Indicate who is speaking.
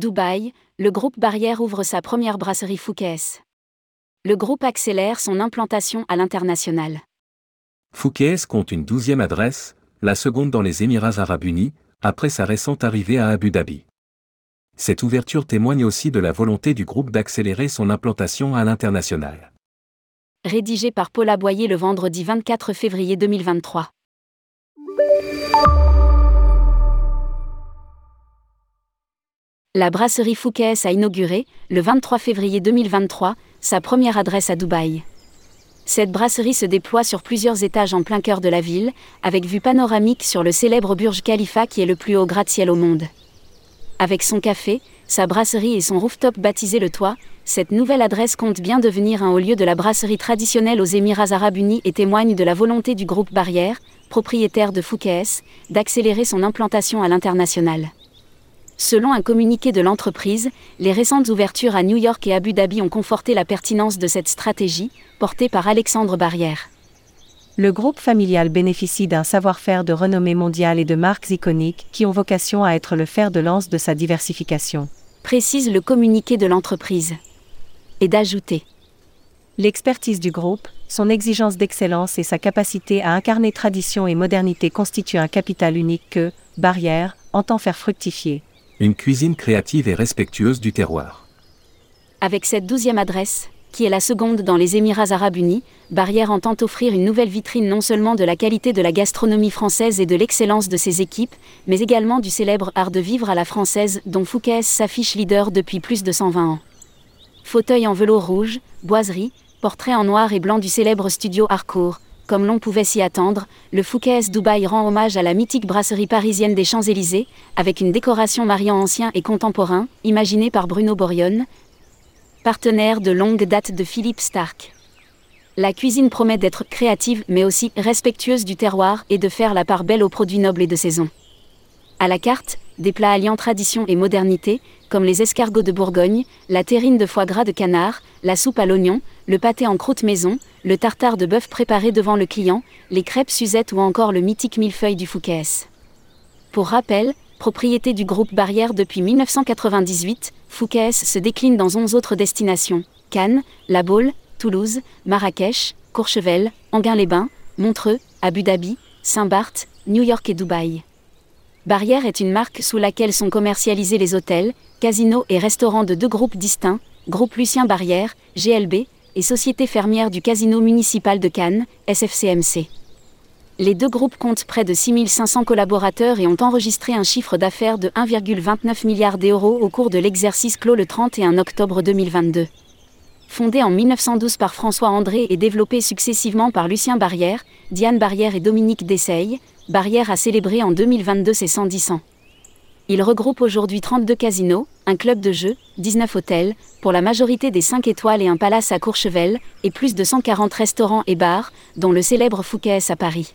Speaker 1: Dubaï, le groupe Barrière ouvre sa première brasserie Fouquet's. Le groupe accélère son implantation à l'international.
Speaker 2: Fouquet's compte une douzième adresse, la seconde dans les Émirats arabes unis, après sa récente arrivée à Abu Dhabi. Cette ouverture témoigne aussi de la volonté du groupe d'accélérer son implantation à l'international.
Speaker 1: Rédigé par Paula Boyer le vendredi 24 février 2023. La brasserie Fouquet's a inauguré, le 23 février 2023, sa première adresse à Dubaï. Cette brasserie se déploie sur plusieurs étages en plein cœur de la ville, avec vue panoramique sur le célèbre Burj Khalifa qui est le plus haut gratte-ciel au monde. Avec son café, sa brasserie et son rooftop baptisé le toit, cette nouvelle adresse compte bien devenir un haut lieu de la brasserie traditionnelle aux Émirats arabes unis et témoigne de la volonté du groupe Barrière, propriétaire de Fouquet's, d'accélérer son implantation à l'international. Selon un communiqué de l'entreprise, les récentes ouvertures à New York et Abu Dhabi ont conforté la pertinence de cette stratégie, portée par Alexandre Barrière.
Speaker 3: Le groupe familial bénéficie d'un savoir-faire de renommée mondiale et de marques iconiques qui ont vocation à être le fer de lance de sa diversification.
Speaker 1: Précise le communiqué de l'entreprise. Et d'ajouter.
Speaker 3: L'expertise du groupe, son exigence d'excellence et sa capacité à incarner tradition et modernité constituent un capital unique que, Barrière, entend faire fructifier
Speaker 2: une cuisine créative et respectueuse du terroir.
Speaker 1: Avec cette douzième adresse, qui est la seconde dans les Émirats arabes unis, Barrière entend offrir une nouvelle vitrine non seulement de la qualité de la gastronomie française et de l'excellence de ses équipes, mais également du célèbre art de vivre à la française dont Fouquet's s'affiche leader depuis plus de 120 ans. Fauteuil en velours rouge, boiserie, portrait en noir et blanc du célèbre studio Harcourt, comme l'on pouvait s'y attendre, le Fouquet's Dubaï rend hommage à la mythique brasserie parisienne des Champs-Élysées, avec une décoration mariant ancien et contemporain, imaginée par Bruno Borion, partenaire de longue date de Philippe Stark. La cuisine promet d'être créative mais aussi respectueuse du terroir et de faire la part belle aux produits nobles et de saison. À la carte, des plats alliant tradition et modernité, comme les escargots de Bourgogne, la terrine de foie gras de canard, la soupe à l'oignon, le pâté en croûte maison, le tartare de bœuf préparé devant le client, les crêpes Suzette ou encore le mythique millefeuille du Fouquet's. Pour rappel, propriété du groupe Barrière depuis 1998, Fouquet's se décline dans 11 autres destinations Cannes, La Baule, Toulouse, Marrakech, Courchevel, Anguin-les-Bains, Montreux, Abu Dhabi, Saint-Barth, New York et Dubaï. Barrière est une marque sous laquelle sont commercialisés les hôtels, casinos et restaurants de deux groupes distincts, Groupe Lucien Barrière, GLB, et Société fermière du Casino municipal de Cannes, SFCMC. Les deux groupes comptent près de 6500 collaborateurs et ont enregistré un chiffre d'affaires de 1,29 milliard d'euros au cours de l'exercice clos le 31 octobre 2022. Fondé en 1912 par François André et développé successivement par Lucien Barrière, Diane Barrière et Dominique Desseilles, Barrière a célébré en 2022 ses 110 ans. Il regroupe aujourd'hui 32 casinos, un club de jeux, 19 hôtels, pour la majorité des 5 étoiles et un palace à Courchevel, et plus de 140 restaurants et bars, dont le célèbre Fouquet's à Paris.